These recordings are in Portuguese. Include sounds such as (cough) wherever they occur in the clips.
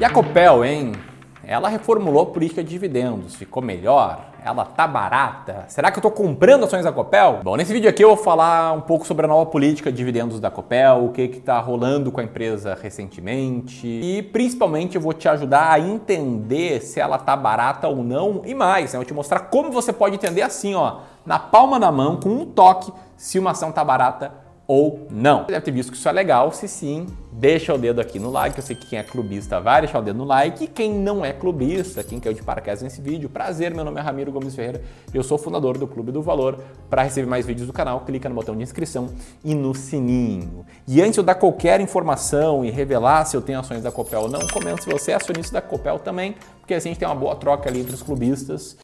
E a Copel, hein? Ela reformulou a política de dividendos, ficou melhor? Ela tá barata? Será que eu tô comprando ações da Copel? Bom, nesse vídeo aqui eu vou falar um pouco sobre a nova política de dividendos da Copel, o que que tá rolando com a empresa recentemente e principalmente eu vou te ajudar a entender se ela tá barata ou não e mais, né? eu vou te mostrar como você pode entender assim, ó, na palma da mão, com um toque, se uma ação tá barata ou não. Você deve ter visto que isso é legal, se sim, deixa o dedo aqui no like. Eu sei que quem é clubista vai deixar o dedo no like. E quem não é clubista, quem caiu de paraquedas nesse vídeo, prazer, meu nome é Ramiro Gomes Ferreira. Eu sou fundador do Clube do Valor. Para receber mais vídeos do canal, clica no botão de inscrição e no sininho. E antes de eu dar qualquer informação e revelar se eu tenho ações da Copel ou não, comenta se você é acionista da Copel também, porque assim a gente tem uma boa troca ali entre os clubistas.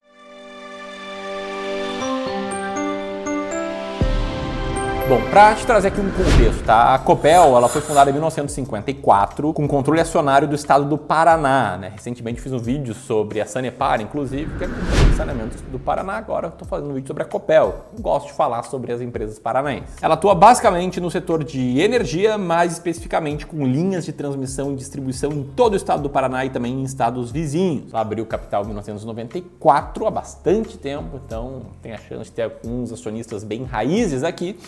Bom, para te trazer aqui um contexto, tá? A Copel, ela foi fundada em 1954 com controle acionário do estado do Paraná, né? Recentemente fiz um vídeo sobre a Sanepar, inclusive, que é de saneamento do Paraná. Agora estou fazendo um vídeo sobre a Copel. Gosto de falar sobre as empresas paranaenses. Ela atua basicamente no setor de energia, mais especificamente com linhas de transmissão e distribuição em todo o estado do Paraná e também em estados vizinhos. Ela abriu capital em 1994, há bastante tempo, então tem a chance de ter alguns acionistas bem raízes aqui.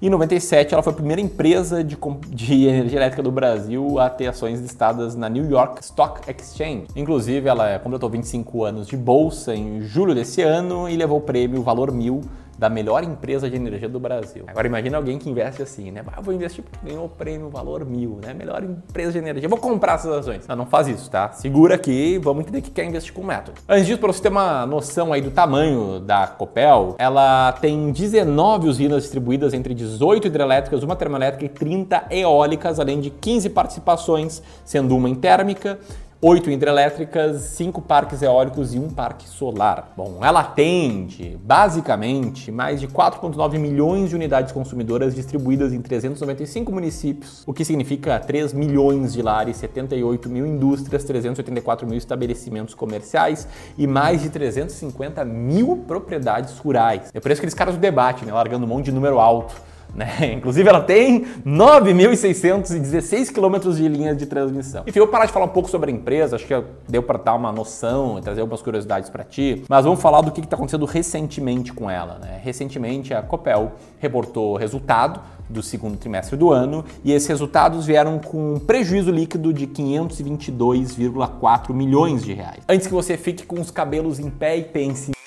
Em 97, ela foi a primeira empresa de, de (laughs) energia elétrica do Brasil a ter ações listadas na New York Stock Exchange. Inclusive, ela completou 25 anos de bolsa em julho desse ano e levou o prêmio Valor Mil da melhor empresa de energia do Brasil. Agora imagina alguém que investe assim, né? Ah, vou investir porque ganhou o prêmio valor mil, né? Melhor empresa de energia. Vou comprar essas ações. Não, não faz isso, tá? Segura aqui, vamos entender que quer investir com método. Antes disso, para você ter uma noção aí do tamanho da Copel, ela tem 19 usinas distribuídas entre 18 hidrelétricas, uma termoelétrica e 30 eólicas, além de 15 participações, sendo uma em térmica oito hidrelétricas, cinco parques eólicos e um parque solar. Bom, ela atende basicamente mais de 4,9 milhões de unidades consumidoras distribuídas em 395 municípios, o que significa 3 milhões de lares, 78 mil indústrias, 384 mil estabelecimentos comerciais e mais de 350 mil propriedades rurais. É por isso que eles caras do debate, né, largando um monte de número alto. Né? (laughs) Inclusive, ela tem 9.616 quilômetros de linha de transmissão. Enfim, eu vou parar de falar um pouco sobre a empresa, acho que deu para dar uma noção e trazer algumas curiosidades para ti, mas vamos falar do que está acontecendo recentemente com ela. Né? Recentemente, a Copel reportou resultado do segundo trimestre do ano e esses resultados vieram com um prejuízo líquido de 522,4 milhões de reais. Antes que você fique com os cabelos em pé e pense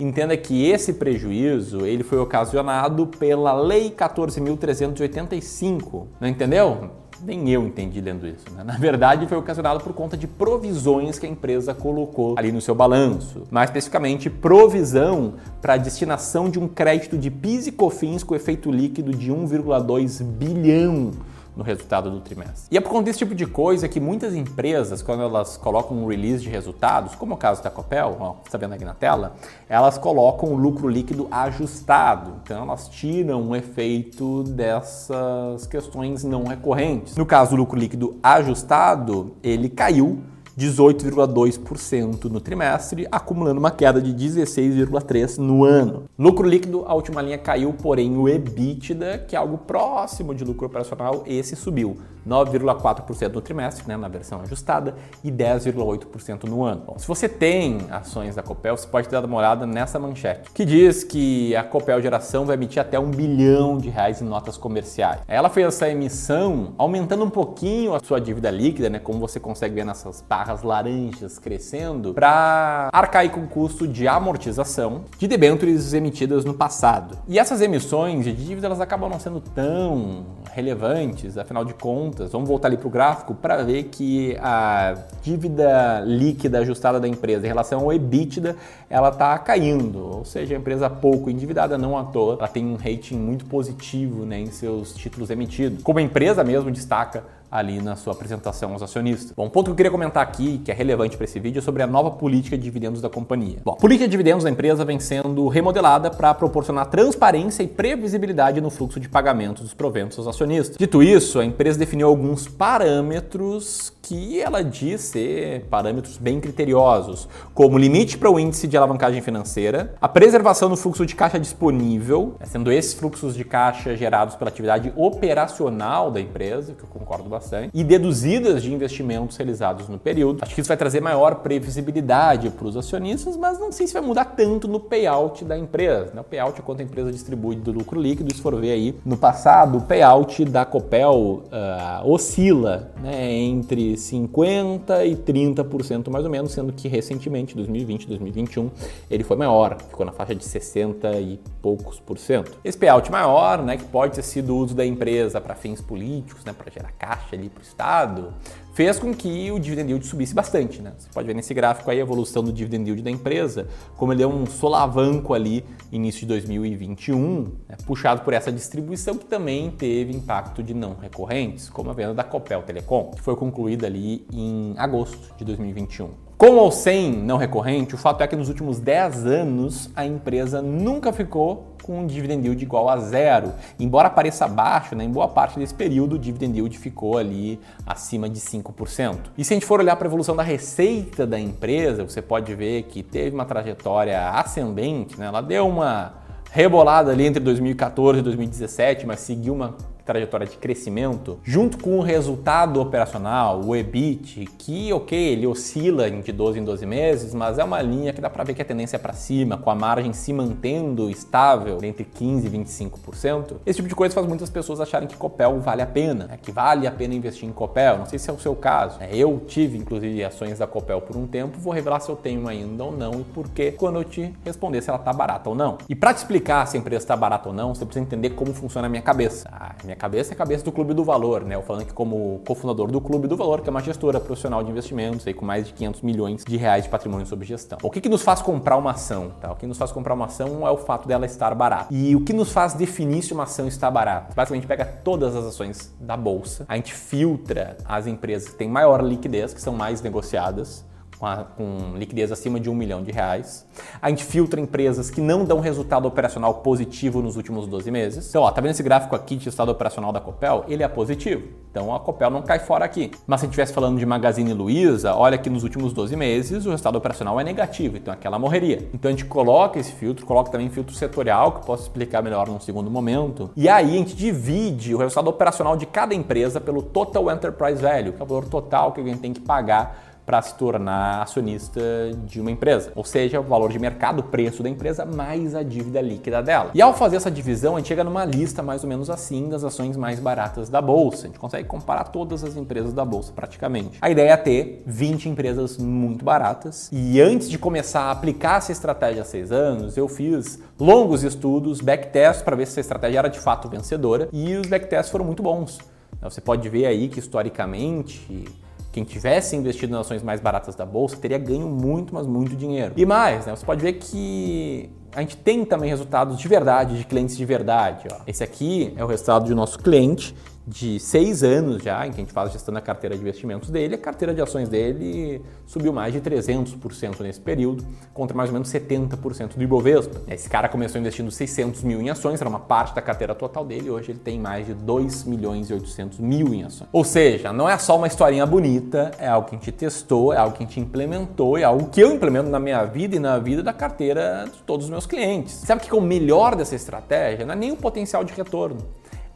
Entenda que esse prejuízo ele foi ocasionado pela Lei 14.385. Não entendeu? Nem eu entendi lendo isso. Né? Na verdade, foi ocasionado por conta de provisões que a empresa colocou ali no seu balanço. Mais especificamente, provisão para destinação de um crédito de PIS e COFINS com efeito líquido de 1,2 bilhão no resultado do trimestre. E é por conta desse tipo de coisa que muitas empresas, quando elas colocam um release de resultados, como é o caso da Copel, ó, você está vendo aqui na tela, elas colocam o lucro líquido ajustado. Então elas tiram o efeito dessas questões não recorrentes. No caso do lucro líquido ajustado, ele caiu 18,2% no trimestre, acumulando uma queda de 16,3% no ano. Lucro líquido, a última linha caiu, porém o EBITDA, que é algo próximo de lucro operacional, esse subiu 9,4% no trimestre, né, na versão ajustada, e 10,8% no ano. Bom, se você tem ações da Copel, você pode dar uma olhada nessa manchete, que diz que a Copel Geração vai emitir até um bilhão de reais em notas comerciais. Ela fez essa emissão aumentando um pouquinho a sua dívida líquida, né, como você consegue ver nessas barras barras laranjas crescendo para arcar com o custo de amortização de debêntures emitidas no passado. E essas emissões de dívida elas acabam não sendo tão relevantes, afinal de contas, vamos voltar ali para o gráfico para ver que a dívida líquida ajustada da empresa em relação ao EBITDA ela está caindo, ou seja, a empresa pouco endividada, não à toa, ela tem um rating muito positivo né, em seus títulos emitidos. Como a empresa mesmo destaca ali na sua apresentação aos acionistas. Bom, um ponto que eu queria comentar aqui, que é relevante para esse vídeo, é sobre a nova política de dividendos da companhia. Bom, a política de dividendos da empresa vem sendo remodelada para proporcionar transparência e previsibilidade no fluxo de pagamentos dos proventos aos acionistas. Dito isso, a empresa definiu alguns parâmetros que ela diz ser parâmetros bem criteriosos, como limite para o índice de alavancagem financeira, a preservação do fluxo de caixa disponível, né, sendo esses fluxos de caixa gerados pela atividade operacional da empresa, que eu concordo bastante, e deduzidas de investimentos realizados no período. Acho que isso vai trazer maior previsibilidade para os acionistas, mas não sei se vai mudar tanto no payout da empresa. Né? O payout é quanto a empresa distribui do lucro líquido. Se for ver aí, no passado, o payout da Copel uh, oscila né, entre 50% e 30% mais ou menos, sendo que recentemente, 2020, 2021, ele foi maior, ficou na faixa de 60 e poucos por cento. Esse payout maior, né, que pode ter sido o uso da empresa para fins políticos, né, para gerar caixa ali para o Estado, fez com que o dividend yield subisse bastante. Né? Você pode ver nesse gráfico aí a evolução do dividend yield da empresa, como ele deu um solavanco ali início de 2021, né? puxado por essa distribuição que também teve impacto de não recorrentes, como a venda da Copel Telecom, que foi concluída ali em agosto de 2021. Com ou sem não recorrente, o fato é que nos últimos 10 anos a empresa nunca ficou com um dividend yield igual a zero. Embora pareça baixo, né, em boa parte desse período o dividend yield ficou ali acima de 5%. E se a gente for olhar para a evolução da receita da empresa, você pode ver que teve uma trajetória ascendente, né? ela deu uma rebolada ali entre 2014 e 2017, mas seguiu uma trajetória de crescimento, junto com o resultado operacional, o EBIT, que, ok, ele oscila de 12 em 12 meses, mas é uma linha que dá para ver que a tendência é para cima, com a margem se mantendo estável entre 15% e 25%. Esse tipo de coisa faz muitas pessoas acharem que Copel vale a pena, né? que vale a pena investir em Copel. Não sei se é o seu caso. Né? Eu tive, inclusive, ações da Copel por um tempo, vou revelar se eu tenho ainda ou não e por quê quando eu te responder se ela está barata ou não. E para te explicar se a empresa está barata ou não, você precisa entender como funciona a minha cabeça. A minha cabeça é cabeça do Clube do Valor, né? Eu falando aqui como cofundador do Clube do Valor, que é uma gestora profissional de investimentos aí com mais de 500 milhões de reais de patrimônio sob gestão. O que, que nos faz comprar uma ação? Tá? O que nos faz comprar uma ação é o fato dela estar barata. E o que nos faz definir se uma ação está barata? Basicamente, pega todas as ações da bolsa, a gente filtra as empresas que têm maior liquidez, que são mais negociadas, com, a, com, liquidez acima de um milhão de reais. A gente filtra empresas que não dão resultado operacional positivo nos últimos 12 meses. Então, ó, tá vendo esse gráfico aqui de resultado operacional da Copel? Ele é positivo. Então a Copel não cai fora aqui. Mas se a gente estivesse falando de Magazine Luiza, olha que nos últimos 12 meses o resultado operacional é negativo, então aquela morreria. Então a gente coloca esse filtro, coloca também filtro setorial, que eu posso explicar melhor num segundo momento. E aí a gente divide o resultado operacional de cada empresa pelo Total Enterprise Value, que é o valor total que alguém tem que pagar para se tornar acionista de uma empresa. Ou seja, o valor de mercado, o preço da empresa, mais a dívida líquida dela. E ao fazer essa divisão, a gente chega numa lista mais ou menos assim das ações mais baratas da bolsa. A gente consegue comparar todas as empresas da bolsa praticamente. A ideia é ter 20 empresas muito baratas. E antes de começar a aplicar essa estratégia há seis anos, eu fiz longos estudos, backtests para ver se essa estratégia era de fato vencedora. E os backtests foram muito bons. Você pode ver aí que historicamente quem tivesse investido nas ações mais baratas da bolsa teria ganho muito, mas muito dinheiro. E mais, né, você pode ver que a gente tem também resultados de verdade, de clientes de verdade. Ó. Esse aqui é o resultado do nosso cliente de seis anos já, em que a gente faz gestão da carteira de investimentos dele, a carteira de ações dele subiu mais de 300% nesse período, contra mais ou menos 70% do Ibovespa. Esse cara começou investindo 600 mil em ações, era uma parte da carteira total dele, hoje ele tem mais de 2 milhões e 800 mil em ações. Ou seja, não é só uma historinha bonita, é algo que a gente testou, é algo que a gente implementou, é algo que eu implemento na minha vida e na vida da carteira de todos os meus clientes. Sabe o que é o melhor dessa estratégia? Não é nem o potencial de retorno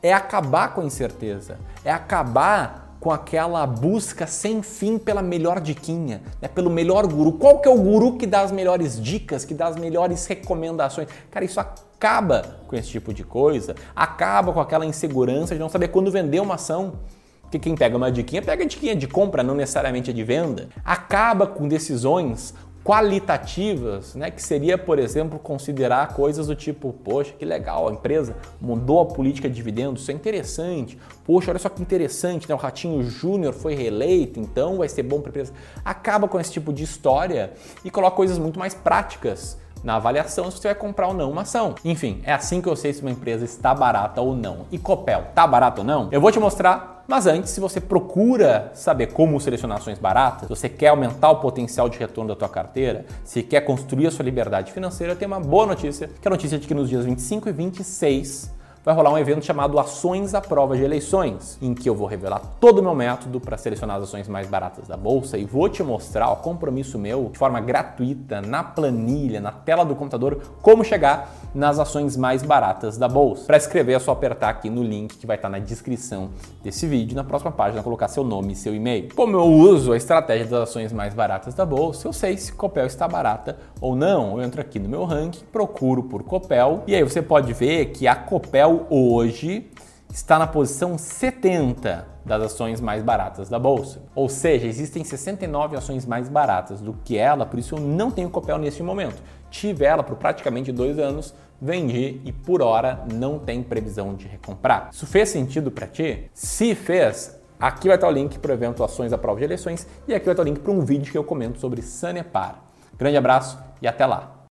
é acabar com a incerteza, é acabar com aquela busca sem fim pela melhor diquinha, né? pelo melhor guru. Qual que é o guru que dá as melhores dicas, que dá as melhores recomendações? Cara, isso acaba com esse tipo de coisa, acaba com aquela insegurança de não saber quando vender uma ação. Porque quem pega uma diquinha, pega a diquinha de compra, não necessariamente a de venda. Acaba com decisões qualitativas, né, que seria, por exemplo, considerar coisas do tipo, poxa, que legal, a empresa mudou a política de dividendos, isso é interessante. Poxa, olha só que interessante, né, o Ratinho Júnior foi reeleito, então vai ser bom para a empresa. Acaba com esse tipo de história e coloca coisas muito mais práticas na avaliação se você vai comprar ou não uma ação. Enfim, é assim que eu sei se uma empresa está barata ou não. E Copel, tá barato ou não? Eu vou te mostrar, mas antes, se você procura saber como selecionar ações baratas, se você quer aumentar o potencial de retorno da tua carteira, se quer construir a sua liberdade financeira, tem uma boa notícia, que é a notícia de que nos dias 25 e 26 vai rolar um evento chamado Ações à Prova de Eleições, em que eu vou revelar todo o meu método para selecionar as ações mais baratas da bolsa e vou te mostrar o compromisso meu de forma gratuita na planilha, na tela do computador, como chegar nas ações mais baratas da bolsa. Para escrever é só apertar aqui no link que vai estar na descrição desse vídeo, na próxima página colocar seu nome e seu e-mail. Como eu uso a estratégia das ações mais baratas da bolsa, eu sei se Copel está barata ou não. Eu entro aqui no meu ranking, procuro por Copel e aí você pode ver que a Copel hoje está na posição 70 das ações mais baratas da bolsa. Ou seja, existem 69 ações mais baratas do que ela, por isso eu não tenho Copel neste momento. Tive ela por praticamente dois anos, vendi e por hora não tem previsão de recomprar. Isso fez sentido para ti? Se fez, aqui vai estar o link para o evento Ações à Prova de Eleições e aqui vai estar o link para um vídeo que eu comento sobre Sanepar. Grande abraço e até lá!